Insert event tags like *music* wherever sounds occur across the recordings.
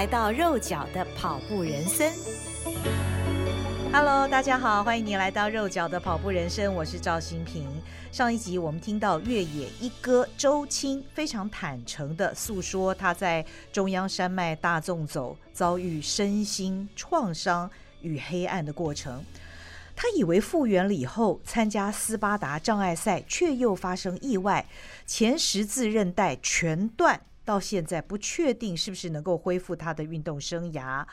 来到肉脚的跑步人生。Hello，大家好，欢迎您来到肉脚的跑步人生，我是赵新平。上一集我们听到越野一哥周青非常坦诚地诉说他在中央山脉大纵走遭遇身心创伤与黑暗的过程。他以为复原了以后参加斯巴达障碍赛，却又发生意外，前十字韧带全断，到现在不确定是不是能够恢复他的运动生涯。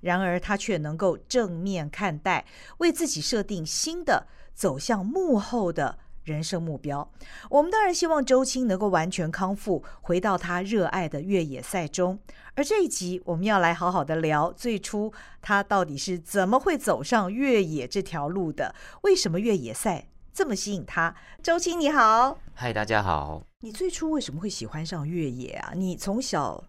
然而他却能够正面看待，为自己设定新的走向幕后的人生目标，我们当然希望周青能够完全康复，回到他热爱的越野赛中。而这一集我们要来好好的聊，最初他到底是怎么会走上越野这条路的？为什么越野赛这么吸引他？周青你好，嗨，大家好。你最初为什么会喜欢上越野啊？你从小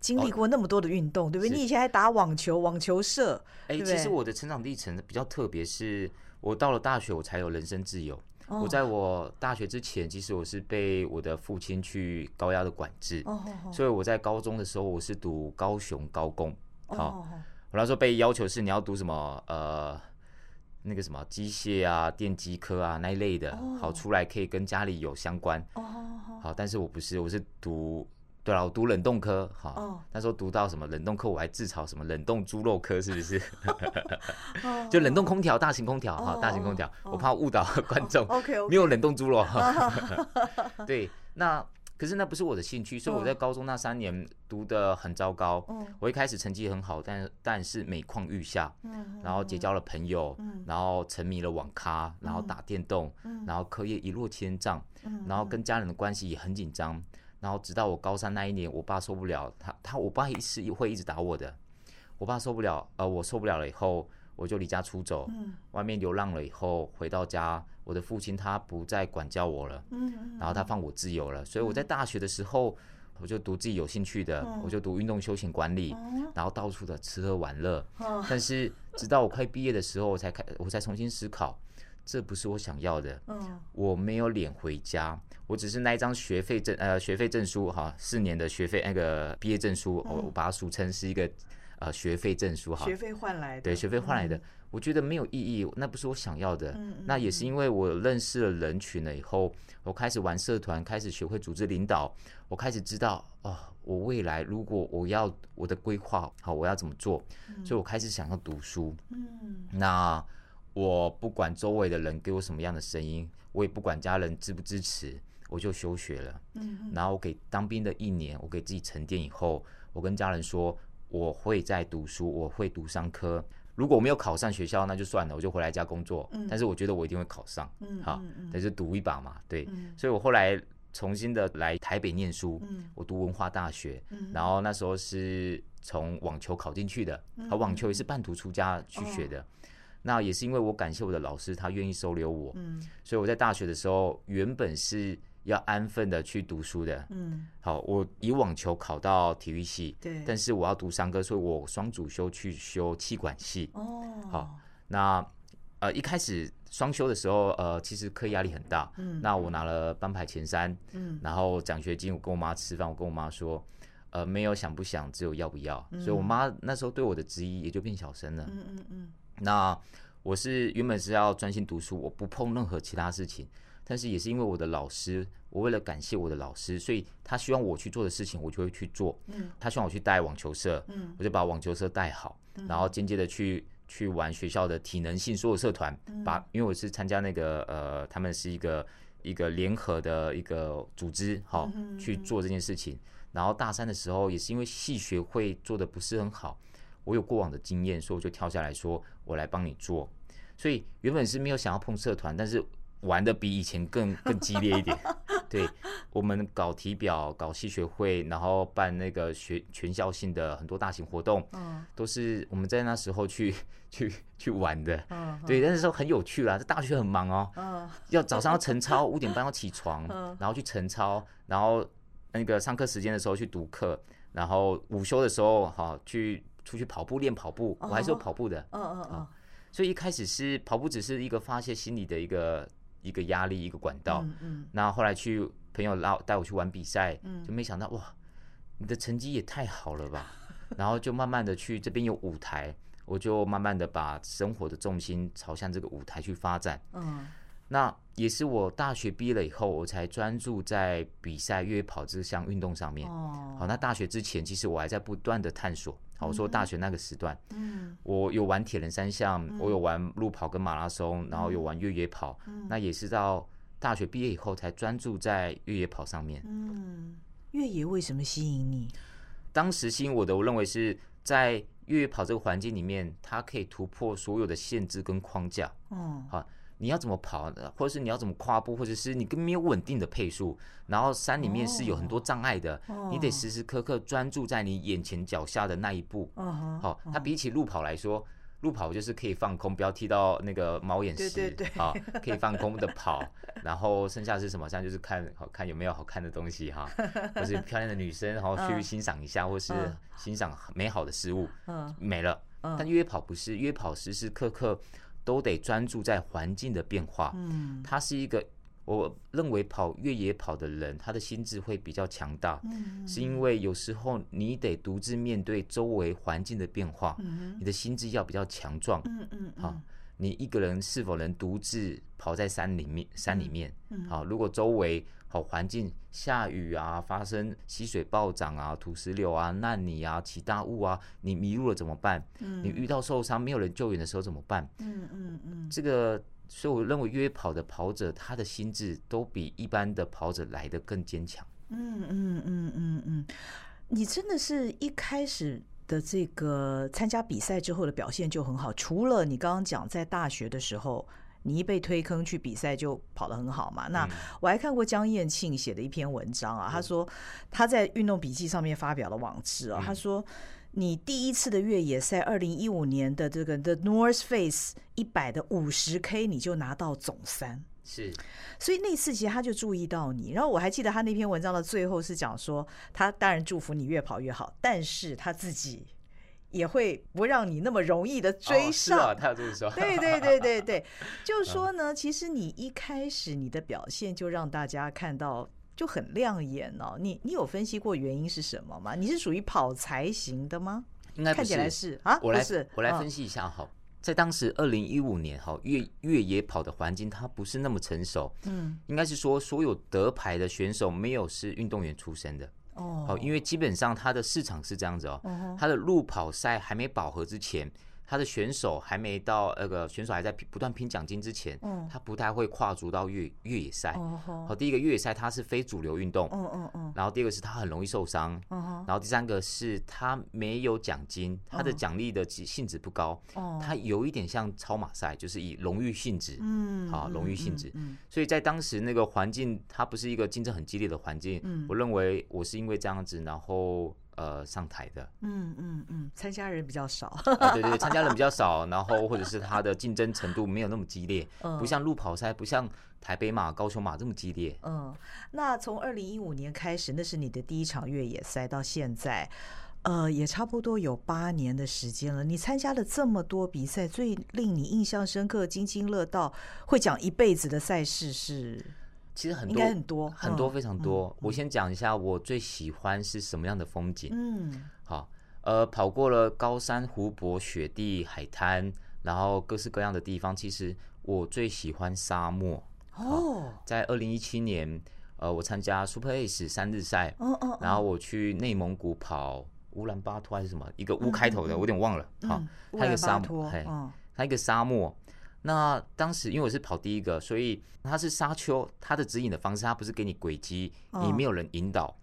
经历过那么多的运动，哦、对不对？你以前还打网球，网球社。哎，其实我的成长历程比较特别，是我到了大学，我才有人身自由。我在我大学之前，其实我是被我的父亲去高压的管制，所以我在高中的时候，我是读高雄高工。好，我那时候被要求是你要读什么呃那个什么机械啊、电机科啊那一类的，好出来可以跟家里有相关。哦好，但是我不是，我是读。对了，我读冷冻科，好，oh. 那时候读到什么冷冻科，我还自嘲什么冷冻猪肉科，是不是？Oh. *laughs* 就冷冻空调，大型空调，哈，大型空调，oh. 我怕误导 *laughs* 观众。OK OK 没有冷冻猪肉。Oh. *laughs* 对，那可是那不是我的兴趣，所以我在高中那三年读的很糟糕。Oh. 我一开始成绩很好，但但是每况愈下。然后结交了朋友，然后沉迷了网咖，然后打电动，然后课业一落千丈，然后跟家人的关系也很紧张。然后直到我高三那一年，我爸受不了，他他我爸也是会一直打我的，我爸受不了，呃，我受不了了以后，我就离家出走，嗯、外面流浪了以后，回到家，我的父亲他不再管教我了，嗯嗯、然后他放我自由了，所以我在大学的时候，我就读自己有兴趣的，嗯、我就读运动休闲管理，嗯、然后到处的吃喝玩乐，嗯、但是直到我快毕业的时候，我才开，我才重新思考。这不是我想要的。嗯，我没有脸回家，我只是那一张学费证，呃，学费证书哈，四年的学费那个毕业证书，我、嗯、我把它俗称是一个呃学费证书哈。学费换来的。对，学费换来的，嗯、我觉得没有意义，那不是我想要的。嗯、那也是因为我认识了人群了以后，我开始玩社团，开始学会组织领导，我开始知道哦，我未来如果我要我的规划好，我要怎么做，嗯、所以我开始想要读书。嗯，那。我不管周围的人给我什么样的声音，我也不管家人支不支持，我就休学了。嗯，然后我给当兵的一年，我给自己沉淀以后，我跟家人说，我会在读书，我会读商科。如果我没有考上学校，那就算了，我就回来家工作。嗯，但是我觉得我一定会考上。嗯，好，那就赌一把嘛。对，嗯，所以我后来重新的来台北念书。嗯，我读文化大学。嗯，然后那时候是从网球考进去的。嗯，网球也是半途出家去学的。哦那也是因为我感谢我的老师，他愿意收留我，嗯，所以我在大学的时候原本是要安分的去读书的，嗯，好，我以网球考到体育系，对，但是我要读商科，所以我双主修去修气管系，哦，好，那呃一开始双修的时候，呃其实课业压力很大，嗯，那我拿了班排前三，嗯，然后奖学金，我跟我妈吃饭，我跟我妈说，呃没有想不想，只有要不要，嗯，所以我妈那时候对我的质疑也就变小声了，嗯嗯嗯。那我是原本是要专心读书，我不碰任何其他事情。但是也是因为我的老师，我为了感谢我的老师，所以他希望我去做的事情，我就会去做。嗯，他希望我去带网球社，嗯，我就把网球社带好，嗯，然后间接的去去玩学校的体能性所有社团，嗯，把因为我是参加那个呃，他们是一个一个联合的一个组织，好，嗯，去做这件事情。然后大三的时候，也是因为系学会做的不是很好。我有过往的经验，所以我就跳下来说：“我来帮你做。”所以原本是没有想要碰社团，但是玩的比以前更 *laughs* 更激烈一点。对，我们搞体表、搞系学会，然后办那个学全校性的很多大型活动，嗯，都是我们在那时候去 *laughs* 去去玩的，嗯，对，那时候很有趣啦。这大学很忙哦，嗯，要早上要晨操，五点半要起床，然后去晨操，然后那个上课时间的时候去读课，然后午休的时候哈去出去跑步练跑步，我还是有跑步的，嗯嗯嗯，所以一开始是跑步只是一个发泄心理的一个。一个压力，一个管道。嗯嗯。那后来去朋友拉带我去玩比赛，嗯，就没想到哇，你的成绩也太好了吧。*laughs* 然后就慢慢的去这边有舞台，我就慢慢的把生活的重心朝向这个舞台去发展。嗯。那也是我大学毕业了以后，我才专注在比赛越野跑这项运动上面。哦。好，那大学之前，其实我还在不断的探索。我说大学那个时段，嗯，我有玩铁人三项，我有玩路跑跟马拉松，然后有玩越野跑，那也是到大学毕业以后才专注在越野跑上面。嗯，越野为什么吸引你？当时吸引我的，我认为是在越野跑这个环境里面，它可以突破所有的限制跟框架。嗯，好。你要怎么跑的，或者是你要怎么跨步，或者是你根本没有稳定的配速，然后山里面是有很多障碍的，你得时时刻刻专注在你眼前脚下的那一步。哦好，它比起路跑来说，路跑就是可以放空，不要踢到那个猫眼石，好，可以放空的跑，然后剩下是什么？像就是看好看有没有好看的东西哈，*laughs* 或是漂亮的女生，然后去欣赏一下，或是欣赏美好的事物，嗯没了。但约跑不是，约跑时时刻刻。都得专注在环境的变化。嗯，他是一个，我认为跑越野跑的人，他的心智会比较强大。嗯，是因为有时候你得独自面对周围环境的变化。嗯，你的心智要比较强壮。嗯嗯，好，你一个人是否能独自跑在山里面？山里面，好，如果周围。好环境，下雨啊，发生溪水暴涨啊，土石流啊，烂泥啊，起大雾啊，你迷路了怎么办？嗯，你遇到受伤没有人救援的时候怎么办？嗯嗯嗯，这个，所以我认为越野跑的跑者，他的心智都比一般的跑者来的更坚强。嗯嗯嗯嗯嗯，你真的是一开始的这个参加比赛之后的表现就很好，除了你刚刚讲在大学的时候。你一被推坑去比赛就跑得很好嘛？那我还看过江燕庆写的一篇文章啊，他说他在运动笔记上面发表了网志啊，他说你第一次的越野赛，二零一五年的这个 The North Face 一百的五十 K 你就拿到总三，是，所以那次其实他就注意到你，然后我还记得他那篇文章的最后是讲说，他当然祝福你越跑越好，但是他自己。也会不让你那么容易的追上。哦，是啊，他这么说。对对对对对，*laughs* 就是说呢，其实你一开始你的表现就让大家看到就很亮眼哦。你你有分析过原因是什么吗？你是属于跑才型的吗？应该，看起来是啊，我来是，我来分析一下哈。在当时二零一五年哈，越越野跑的环境它不是那么成熟，嗯，应该是说所有得牌的选手没有是运动员出身的。哦，好，因为基本上它的市场是这样子哦，它的路跑赛还没饱和之前。他的选手还没到那个选手还在不断拼奖金之前，嗯，他不太会跨足到越越野赛。好，第一个越野赛它是非主流运动，嗯嗯嗯，然后第二个是他很容易受伤，然后第三个是他没有奖金，他的奖励的性质不高，他有一点像超马赛，就是以荣誉性质，嗯，好，荣誉性质，所以在当时那个环境，它不是一个竞争很激烈的环境，我认为我是因为这样子，然后。呃，上台的，嗯嗯嗯，参加人比较少，啊、对对对，参加人比较少，然后或者是他的竞争程度没有那么激烈，*laughs* 嗯，不像路跑赛，不像台北马、高雄马这么激烈。嗯，那从二零一五年开始，那是你的第一场越野赛，到现在，呃，也差不多有八年的时间了。你参加了这么多比赛，最令你印象深刻、津津乐道、会讲一辈子的赛事是？其实很多很多很多非常多。我先讲一下我最喜欢是什么样的风景。嗯，好，呃，跑过了高山、湖泊、雪地、海滩，然后各式各样的地方。其实我最喜欢沙漠。哦，在二零一七年，呃，我参加 Super Ace 三日赛。哦哦。然后我去内蒙古跑乌兰巴托还是什么一个乌开头的，我有点忘了。好，它一个沙漠，嘿，它一个沙漠。那当时因为我是跑第一个，所以它是沙丘，它的指引的方式，它不是给你轨迹，你没有人引导，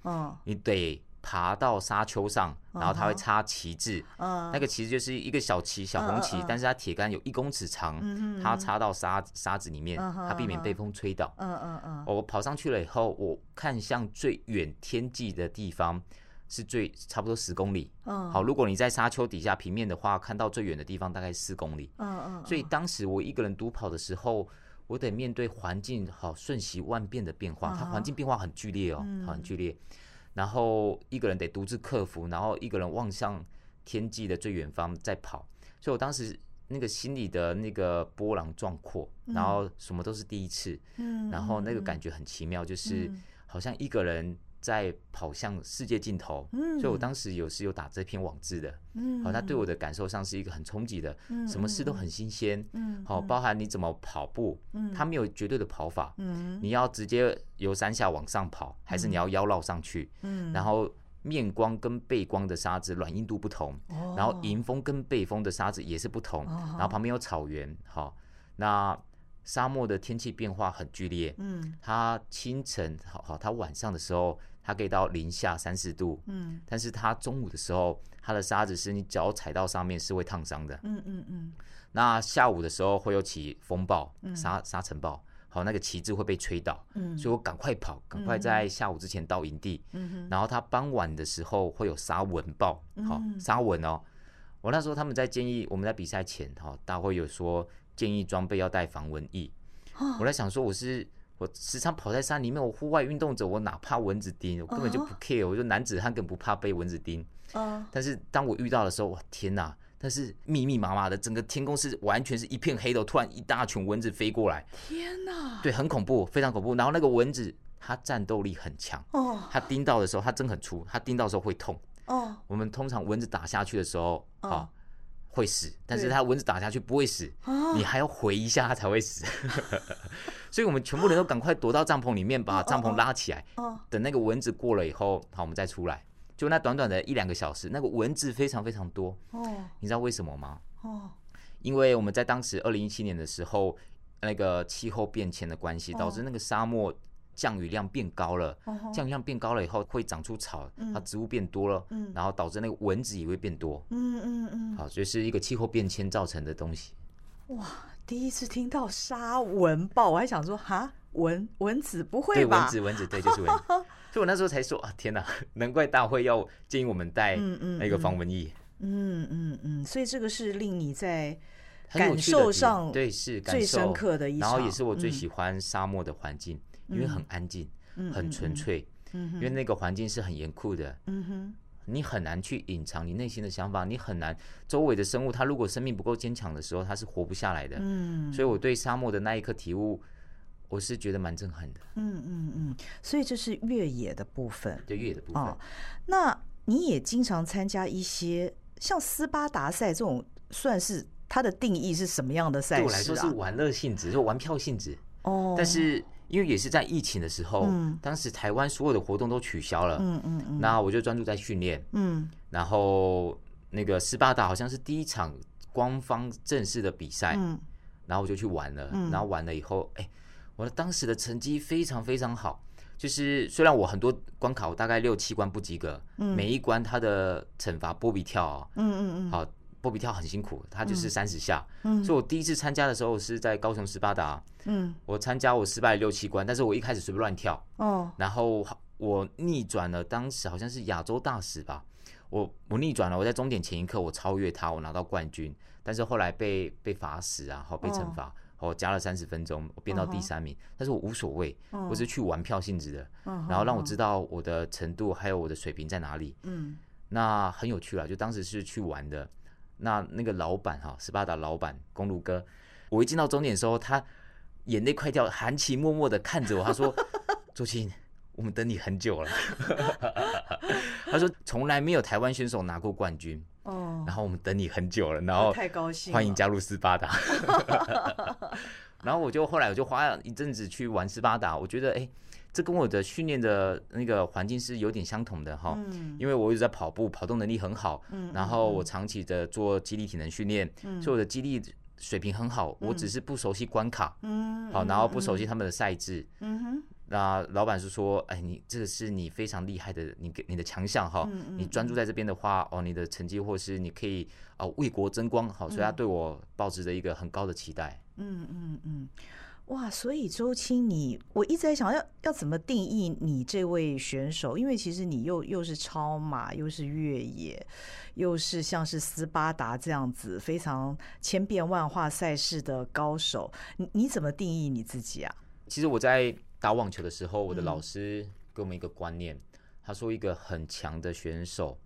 你得爬到沙丘上，然后它会插旗帜，那个旗帜就是一个小旗、小红旗，但是它铁杆有一公尺长，它插到沙沙子里面，它避免被风吹倒。嗯嗯嗯我跑上去了以后，我看向最远天际的地方是最差不多十公里。嗯好，如果你在沙丘底下平面的话，看到最远的地方大概四公里。嗯所以当时我一个人独跑的时候，我得面对环境好瞬息万变的变化，它环境变化很剧烈哦，很剧烈。然后一个人得独自克服，然后一个人望向天际的最远方在跑，所以我当时那个心里的那个波澜壮阔，然后什么都是第一次，嗯然后那个感觉很奇妙，就是好像一个人。在跑向世界尽头，所以我当时有是有打这篇网志的，好，他对我的感受上是一个很冲击的，什么事都很新鲜，嗯好，包含你怎么跑步，嗯。他没有绝对的跑法，嗯。你要直接由山下往上跑，还是你要腰绕上去，嗯。然后面光跟背光的沙子软硬度不同，然后迎风跟背风的沙子也是不同，然后旁边有草原，好，那。沙漠的天气变化很剧烈，嗯，它清晨好好，它晚上的时候它可以到零下三四度，嗯，但是它中午的时候，它的沙子是你脚踩到上面是会烫伤的，嗯嗯嗯。那下午的时候会有起风暴，沙沙尘暴，好，那个旗帜会被吹倒，嗯，所以我赶快跑，赶快在下午之前到营地，嗯，然后他傍晚的时候会有沙蚊暴，好，沙蚊哦，我那时候他们在建议我们在比赛前，哈，大会有说。建议装备要带防蚊液。我在想说，我是我时常跑在山里面，我户外运动者，我哪怕蚊子叮，我根本就不 care。我就男子汉，更不怕被蚊子叮。但是当我遇到的时候，哇天哪！但是密密麻麻的，整个天空是完全是一片黑的，突然一大群蚊子飞过来，天哪！对，很恐怖，非常恐怖。然后那个蚊子，它战斗力很强。哦它叮到的时候，它针很粗，它叮到的时候会痛。哦我们通常蚊子打下去的时候，啊。会死，但是它蚊子打下去不会死，你还要回一下它才会死，*laughs* 所以我们全部人都赶快躲到帐篷里面，把帐篷拉起来，等那个蚊子过了以后，好，我们再出来。就那短短的一两个小时，那个蚊子非常非常多。你知道为什么吗？哦因为我们在当时二零一七年的时候，那个气候变迁的关系，导致那个沙漠。降雨量变高了，降雨量变高了以后会长出草，它植物变多了，然后导致那个蚊子也会变多。嗯嗯嗯，好，所以是一个气候变迁造成的东西。哇，第一次听到沙蚊暴，我还想说哈，蚊蚊子不会吧？对，蚊子蚊子，对，就是蚊子。*laughs* 所以我那时候才说啊，天哪，*laughs* 难怪大会要建议我们带那个防蚊液。嗯嗯嗯，所以这个是令你在感受上对是最深刻的一，然后也是我最喜欢沙漠的环境。因为很安静，很纯粹，因为那个环境是很严酷的，你很难去隐藏你内心的想法，你很难，周围的生物，它如果生命不够坚强的时候，它是活不下来的。所以我对沙漠的那一刻体悟，我是觉得蛮震撼的。嗯嗯嗯，所以这是越野的部分，对，越野的部分。哦，那你也经常参加一些像斯巴达赛这种，算是它的定义是什么样的赛事啊？对我来说是玩乐性质，就玩票性质。哦，但是。因为也是在疫情的时候，嗯、当时台湾所有的活动都取消了，嗯嗯嗯，那我就专注在训练，嗯，然后那个斯巴达好像是第一场官方正式的比赛，嗯，然后我就去玩了，嗯，然后玩了以后，哎，我的当时的成绩非常非常好，就是虽然我很多关卡我大概六七关不及格，嗯，每一关它的惩罚波比跳哦，嗯嗯嗯，好。波比跳很辛苦，他就是三十下，嗯，所以我第一次参加的时候是在高雄斯巴达，嗯，我参加我失败了六七关，但是我一开始随便乱跳，哦，然后我逆转了，当时好像是亚洲大使吧，我我逆转了，我在终点前一刻我超越他，我拿到冠军，但是后来被被罚死啊，好被惩罚，我加了三十分钟，我变到第三名，但是我无所谓，我是去玩票性质的，然后让我知道我的程度还有我的水平在哪里，嗯，那很有趣了，就当时是去玩的。那那个老板哈，斯巴达老板公路哥，我一进到终点的时候，他眼泪快掉，含情脉脉的看着我，他说：*laughs* “周青，我们等你很久了。*laughs* ”他说：“从来没有台湾选手拿过冠军哦，然后我们等你很久了，然后太高兴，欢迎加入斯巴达。*laughs* ”然后我就后来我就花了一阵子去玩斯巴达，我觉得哎。欸这跟我的训练的那个环境是有点相同的哈，因为我一直在跑步，跑动能力很好，嗯然后我长期的做肌力体能训练，所以我的肌力水平很好。我只是不熟悉关卡，嗯好，然后不熟悉他们的赛制，嗯那老板是说，哎，你这个是你非常厉害的，你你的强项哈，嗯嗯、你专注在这边的话，哦，你的成绩或是你可以啊、哦、为国争光，好，所以他对我抱持着一个很高的期待。嗯嗯嗯，哇，所以周青你，你我一直在想要要怎么定义你这位选手，因为其实你又又是超马，又是越野，又是像是斯巴达这样子非常千变万化赛事的高手，你你怎么定义你自己啊？其实我在。打网球的时候，我的老师给我们一个观念，嗯、他说一个很强的选手，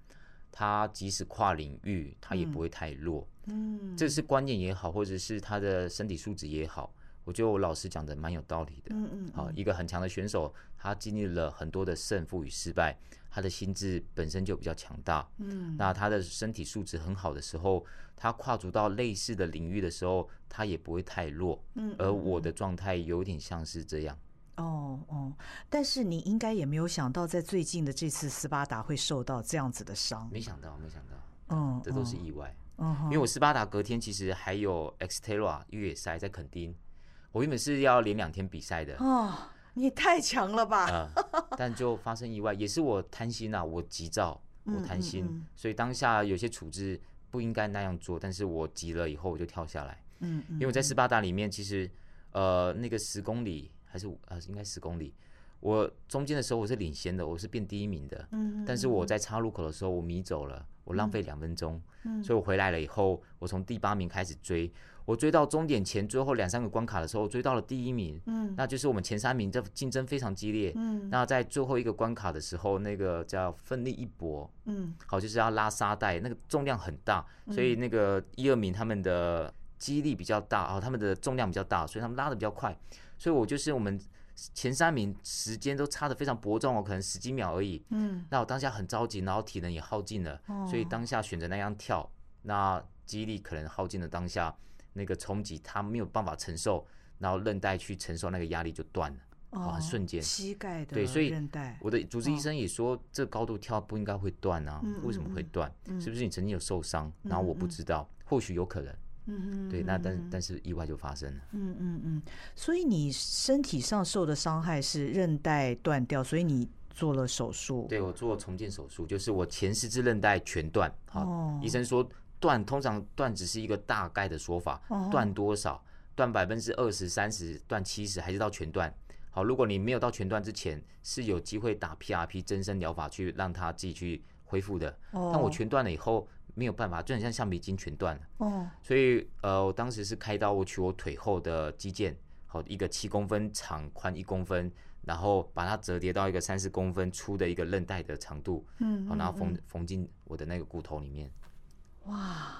他即使跨领域，他也不会太弱。嗯，这是观念也好，或者是他的身体素质也好，我觉得我老师讲的蛮有道理的。嗯嗯，好，一个很强的选手，他经历了很多的胜负与失败，他的心智本身就比较强大。嗯，那他的身体素质很好的时候，他跨足到类似的领域的时候，他也不会太弱。嗯，而我的状态有点像是这样。哦哦，但是你应该也没有想到，在最近的这次斯巴达会受到这样子的伤。没想到，没想到，嗯，这都是意外。嗯，因为我斯巴达隔天其实还有 Xterra 越野赛在垦丁，我原本是要连两天比赛的。哦，你太强了吧！呃，但就发生意外，也是我贪心啊，我急躁，我贪心，嗯嗯嗯，所以当下有些处置不应该那样做，但是我急了以后我就跳下来。嗯，因为我在斯巴达里面，其实呃那个十公里。还是呃，应该十公里。我中间的时候我是领先的，我是变第一名的。嗯，但是我在岔路口的时候我迷走了，我浪费两分钟。嗯，所以我回来了以后，我从第八名开始追，我追到终点前最后两三个关卡的时候，我追到了第一名。嗯，那就是我们前三名这竞争非常激烈。嗯，那在最后一个关卡的时候，那个叫奋力一搏。嗯，好，就是要拉沙袋，那个重量很大，所以那个一二名他们的肌力比较大，哦，他们的重量比较大，所以他们拉的比较快。所以，我就是我们前三名时间都差的非常伯仲哦，可能十几秒而已。嗯，那我当下很着急，然后体能也耗尽了，所以当下选择那样跳，那肌力可能耗尽了，当下那个冲击他没有办法承受，然后韧带去承受那个压力就断了，哦，瞬间膝盖的对，所以我的主治医生也说，这高度跳不应该会断啊，为什么会断？是不是你曾经有受伤？然后我不知道，或许有可能。嗯嗯，对，那但但是意外就发生了。嗯嗯嗯，所以你身体上受的伤害是韧带断掉，所以你做了手术。对，我做重建手术，就是我前十字韧带全断。好，哦、医生说断通常断只是一个大概的说法，断多少？断百分之二十、三十、断七十，还是到全断？好，如果你没有到全断之前，是有机会打 PRP 增生疗法去让它自己去恢复的。哦、但我全断了以后。没有办法，就很像橡皮筋全断了。哦，所以呃，我当时是开刀，我取我腿后的肌腱，好一个七公分长，宽一公分，然后把它折叠到一个三十公分粗的一个韧带的长度，嗯，好，然后缝缝进我的那个骨头里面。哇，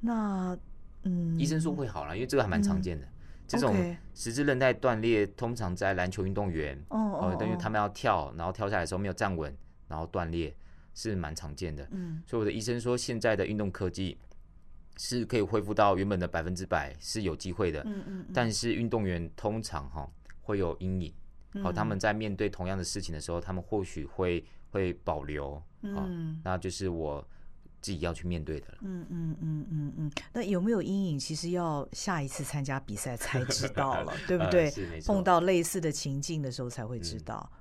那嗯，医生说会好了，因为这个还蛮常见的。这种十字韧带断裂，通常在篮球运动员，哦，等于他们要跳，然后跳下来的时候没有站稳，然后断裂。是蛮常见的，嗯，所以我的医生说，现在的运动科技是可以恢复到原本的百分之百是有机会的，嗯嗯，但是运动员通常哈会有阴影，好，他们在面对同样的事情的时候，他们或许会会保留，嗯，那就是我自己要去面对的了，嗯嗯嗯嗯嗯，那有没有阴影？其实要下一次参加比赛才知道了，*laughs* 对不对？碰到类似的情境的时候才会知道。嗯，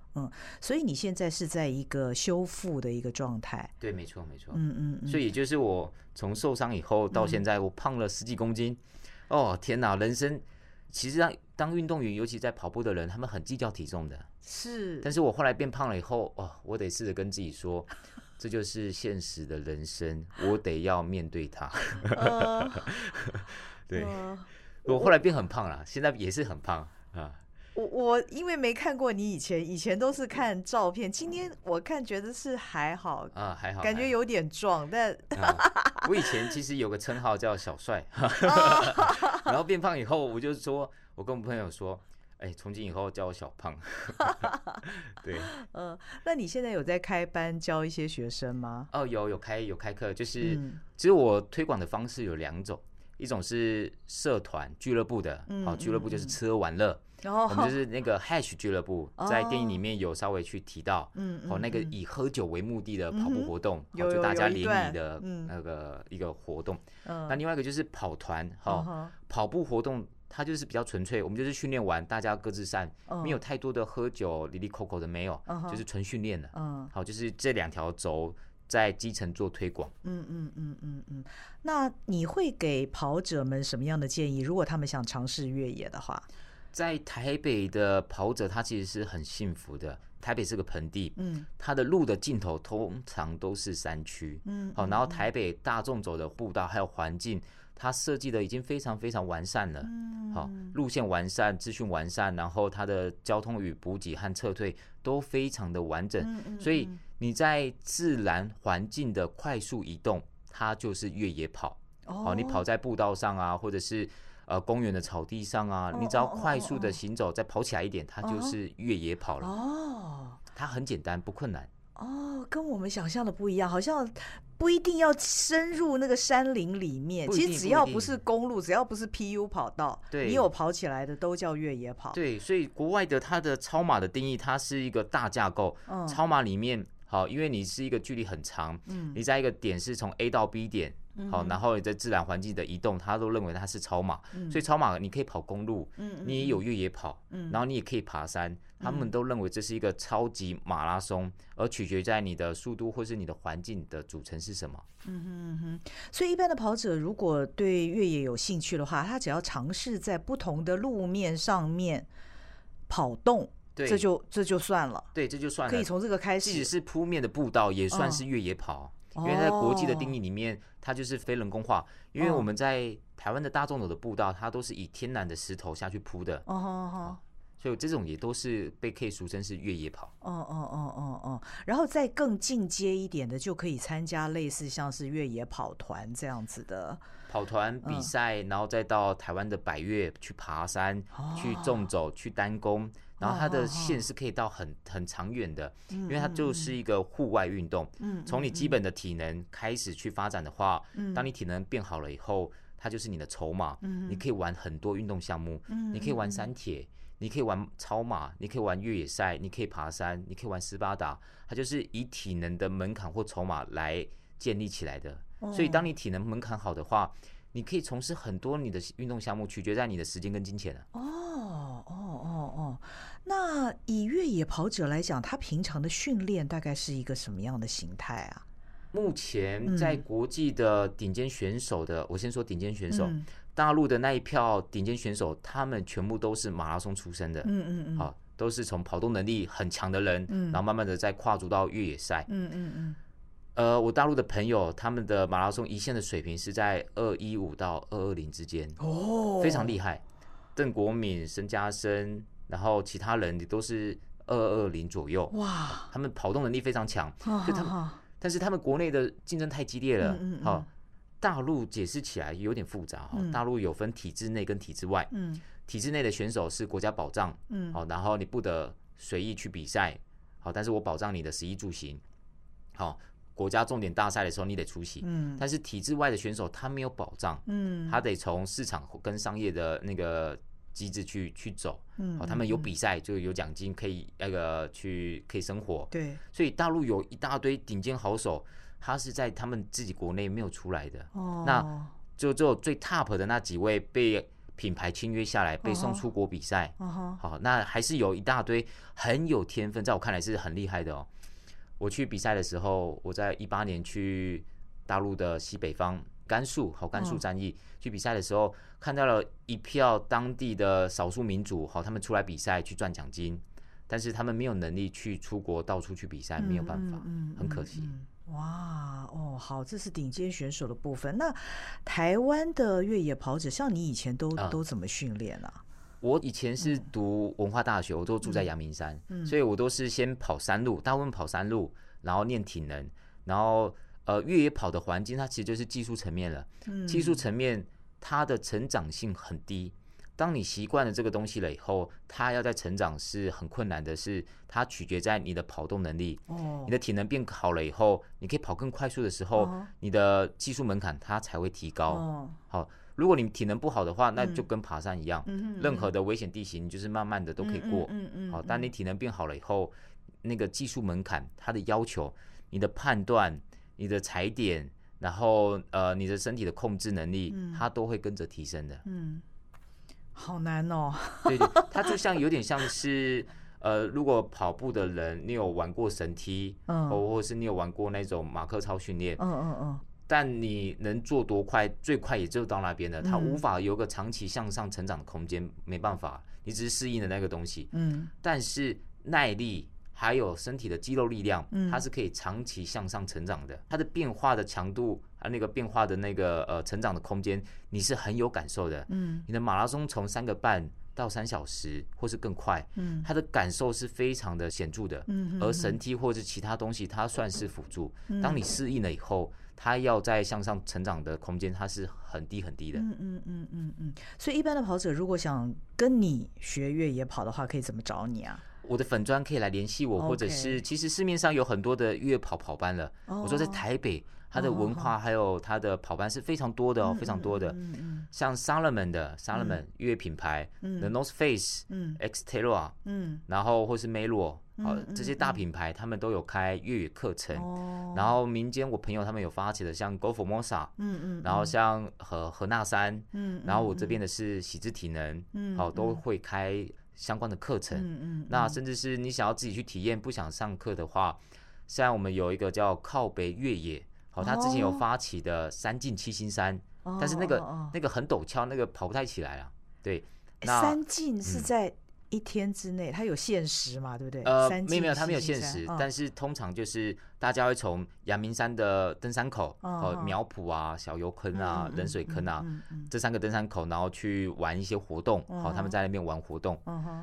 所以你现在是在一个修复的一个状态。对，没错，没错。嗯嗯嗯。所以也就是我从受伤以后到现在，我胖了十几公斤。嗯、哦，天哪！人生其实当当运动员，尤其在跑步的人，他们很计较体重的。是。但是我后来变胖了以后，哦，我得试着跟自己说，这就是现实的人生，我得要面对它。呃、*laughs* 对。呃、我后来变很胖了，现在也是很胖啊。我我因为没看过你以前，以前都是看照片，今天我看觉得是还好啊，还好，感觉有点壮，但、啊、我以前其实有个称号叫小帅，*laughs* 然后变胖以后，我就说，我跟我朋友说，哎，从今以后叫我小胖，*laughs* 对，*laughs* 嗯，那你现在有在开班教一些学生吗？哦，有有开有开课，就是、嗯、其实我推广的方式有两种，一种是社团俱乐部的，好、嗯，俱乐部就是吃喝玩乐。我们就是那个 Hash 俱乐部，在电影里面有稍微去提到，哦，那个以喝酒为目的的跑步活动，就大家联谊的那个一个活动。那另外一个就是跑团，哈，跑步活动它就是比较纯粹，我们就是训练完大家各自散，嗯、没有太多的喝酒、哩哩抠抠的没有，嗯、就是纯训练的。嗯，好，就是这两条轴在基层做推广。嗯嗯嗯嗯嗯。那你会给跑者们什么样的建议？如果他们想尝试越野的话，在台北的跑者他其实是很幸福的。台北是个盆地，嗯，它的路的尽头通常都是山区，嗯，好，然后台北大众走的步道还有环境。它设计的已经非常非常完善了，好，路线完善，资讯完善，然后它的交通与补给和撤退都非常的完整，所以你在自然环境的快速移动，它就是越野跑。哦，你跑在步道上啊，或者是呃公园的草地上啊，你只要快速的行走，再跑起来一点，它就是越野跑了。哦，它很简单，不困难。哦，跟我们想象的不一样，好像。不一定要深入那个山林里面，其实只要不是公路，只要不是 PU 跑道，对，你有跑起来的都叫越野跑。对，所以国外的它的超马的定义，它是一个大架构。嗯，超马里面，好，因为你是一个距离很长，嗯，你在一个点是从 A 到 B 点。好，然后你在自然环境的移动，他都认为它是超马，所以超马你可以跑公路，嗯你也有越野跑，嗯然后你也可以爬山，他们都认为这是一个超级马拉松，而取决在你的速度或是你的环境的组成是什么。嗯哼哼，所以一般的跑者如果对越野有兴趣的话，他只要尝试在不同的路面上面跑动，这就这就算了，对，这就算了，可以从这个开始，即使是铺面的步道也算是越野跑。因为在国际的定义里面，它就是非人工化。因为我们在台湾的大众走的步道，它都是以天然的石头下去铺的。哦，所以这种也都是被可以俗称是越野跑。哦哦哦哦哦。然后再更进阶一点的，就可以参加类似像是越野跑团这样子的跑团比赛，然后再到台湾的百越去爬山、去纵走、去单攻。然后它的线是可以到很很长远的，因为它就是一个户外运动。嗯从你基本的体能开始去发展的话，当你体能变好了以后，它就是你的筹码。你可以玩很多运动项目，你可以玩山铁，你可以玩超马，你可以玩越野赛，你可以爬山，你可以玩斯巴达。它就是以体能的门槛或筹码来建立起来的。所以当你体能门槛好的话，你可以从事很多你的运动项目，取决在你的时间跟金钱了。哦哦哦哦。那以越野跑者来讲，他平常的训练大概是一个什么样的形态啊？目前在国际的顶尖选手的，我先说顶尖选手，大陆的那一票顶尖选手，他们全部都是马拉松出身的，嗯嗯嗯，好，都是从跑动能力很强的人，然后慢慢的再跨足到越野赛，嗯嗯嗯。呃，我大陆的朋友，他们的马拉松一线的水平是在二一五到二二零之间，哦，非常厉害。邓国敏、申嘉生。然后其他人也都是二二零左右，哇，他们跑动能力非常强，就他们，但是他们国内的竞争太激烈了，好，大陆解释起来有点复杂哈，大陆有分体制内跟体制外，体制内的选手是国家保障，好，然后你不得随意去比赛，好，但是我保障你的食衣住行，好，国家重点大赛的时候你得出席，但是体制外的选手他没有保障，嗯。他得从市场跟商业的那个。机制去去走，好，他们有比赛就有奖金，可以那个去可以生活。对，所以大陆有一大堆顶尖好手，他是在他们自己国内没有出来的。哦，那就只有最 top 的那几位被品牌签约下来，被送出国比赛。哦，好，那还是有一大堆很有天分，在我看来是很厉害的哦。我去比赛的时候，我在一八年去大陆的西北方。甘肃好，甘肃战役去比赛的时候，看到了一票当地的少数民族，好，他们出来比赛去赚奖金，但是他们没有能力去出国到处去比赛，没有办法，嗯很可惜。哇，哦，好，这是顶尖选手的部分。那台湾的越野跑者，像你以前都都怎么训练啊？我以前是读文化大学，我都住在阳明山，所以我都是先跑山路，大部分跑山路，然后练体能，然后。呃，越野跑的环境，它其实就是技术层面了。技术层面，它的成长性很低。当你习惯了这个东西了以后，它要在成长是很困难的，是它取决在你的跑动能力。哦你的体能变好了以后，你可以跑更快速的时候，你的技术门槛它才会提高。好，如果你体能不好的话，那就跟爬山一样，任何的危险地形就是慢慢的都可以过。好，当你体能变好了以后，那个技术门槛它的要求，你的判断。你的踩点，然后呃，你的身体的控制能力，它都会跟着提升的。嗯，好难哦。*laughs* 对对，它就像有点像是。呃，如果跑步的人，你有玩过绳梯，嗯，或或是你有玩过那种马克操训练，嗯嗯嗯，但你能做多快？最快也就到那边了，它无法有个长期向上成长的空间，没办法，你只是适应了那个东西，嗯，但是耐力还有身体的肌肉力量，它是可以长期向上成长的，它的变化的强度啊，那个变化的那个呃成长的空间，你是很有感受的，嗯，你的马拉松从三个半。到三小时或是更快，嗯，他的感受是非常的显著的，嗯，而绳梯或者其他东西，它算是辅助。当你适应了以后，它要再向上成长的空间，它是很低很低的。嗯嗯嗯嗯嗯。所以一般的跑者如果想跟你学越野跑的话，可以怎么找你啊？我的粉砖可以来联系我，或者是其实市面上有很多的越野跑跑班了。我说在台北。它的文化还有它的跑班是非常多的哦，非常多的。像 Salomon 的 Salomon 越野品牌，The North Face，嗯，Xterra，嗯，然后或是 Merrell，好，这些大品牌他们都有开越野课程。然后民间我朋友他们有发起的，像 Go Formosa，嗯嗯，然后像和和纳山，嗯，然后我这边的是喜之体能，嗯，好，都会开相关的课程。嗯嗯，那甚至是你想要自己去体验，不想上课的话，像我们有一个叫靠北越野。哦，他之前有发起的三进七星山，但是那个那个很陡峭，那个跑不太起来啊。对，那三进是在一天之内，它有限时嘛？对不对？呃，没有没有，它没有限时，但是通常就是大家会从阳明山的登山口，哦，苗圃啊、小油坑啊、冷水坑啊这三个登山口，然后去玩一些活动。好，他们在那边玩活动。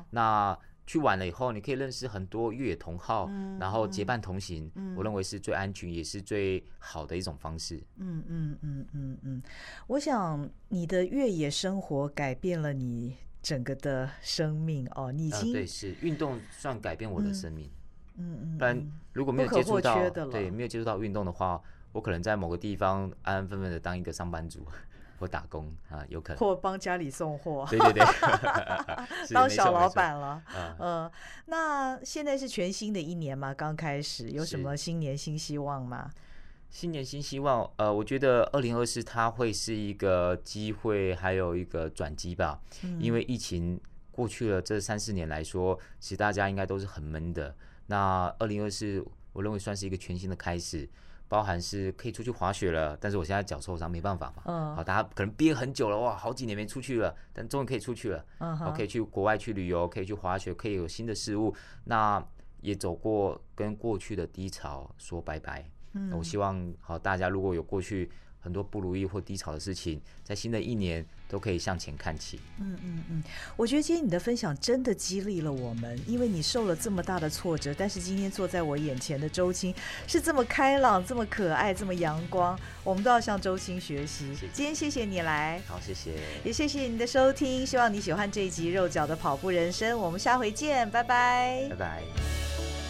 那。去玩了以后，你可以认识很多越野同好，嗯、然后结伴同行。嗯、我认为是最安全也是最好的一种方式。嗯嗯嗯嗯嗯，我想你的越野生活改变了你整个的生命哦。你已经、呃、对是运动算改变我的生命。嗯嗯，不然如果没有接触到对没有接触到运动的话，我可能在某个地方安安分分的当一个上班族。或打工啊，有可能或帮家里送货，对对对，*laughs* 当小老板了。嗯，那现在是全新的一年嘛，刚开始有什么新年新希望吗？新年新希望，呃，我觉得二零二四它会是一个机会，还有一个转机吧。嗯，因为疫情过去了这三四年来说，其实大家应该都是很闷的。那二零二四，我认为算是一个全新的开始。包含是可以出去滑雪了，但是我现在脚受伤没办法嘛。嗯。好，大家可能憋很久了，哇，好几年没出去了，但终于可以出去了。嗯。好，可以去国外去旅游，可以去滑雪，可以有新的事物。那也走过跟过去的低潮说拜拜。嗯。我希望好，大家如果有过去。很多不如意或低潮的事情，在新的一年都可以向前看齐。嗯嗯嗯，我觉得今天你的分享真的激励了我们，因为你受了这么大的挫折，但是今天坐在我眼前的周青是这么开朗、这么可爱、这么阳光，我们都要向周青学习。谢谢。今天谢谢你来，好，谢谢，也谢谢你的收听，希望你喜欢这一集《肉脚的跑步人生》，我们下回见，拜拜，拜拜。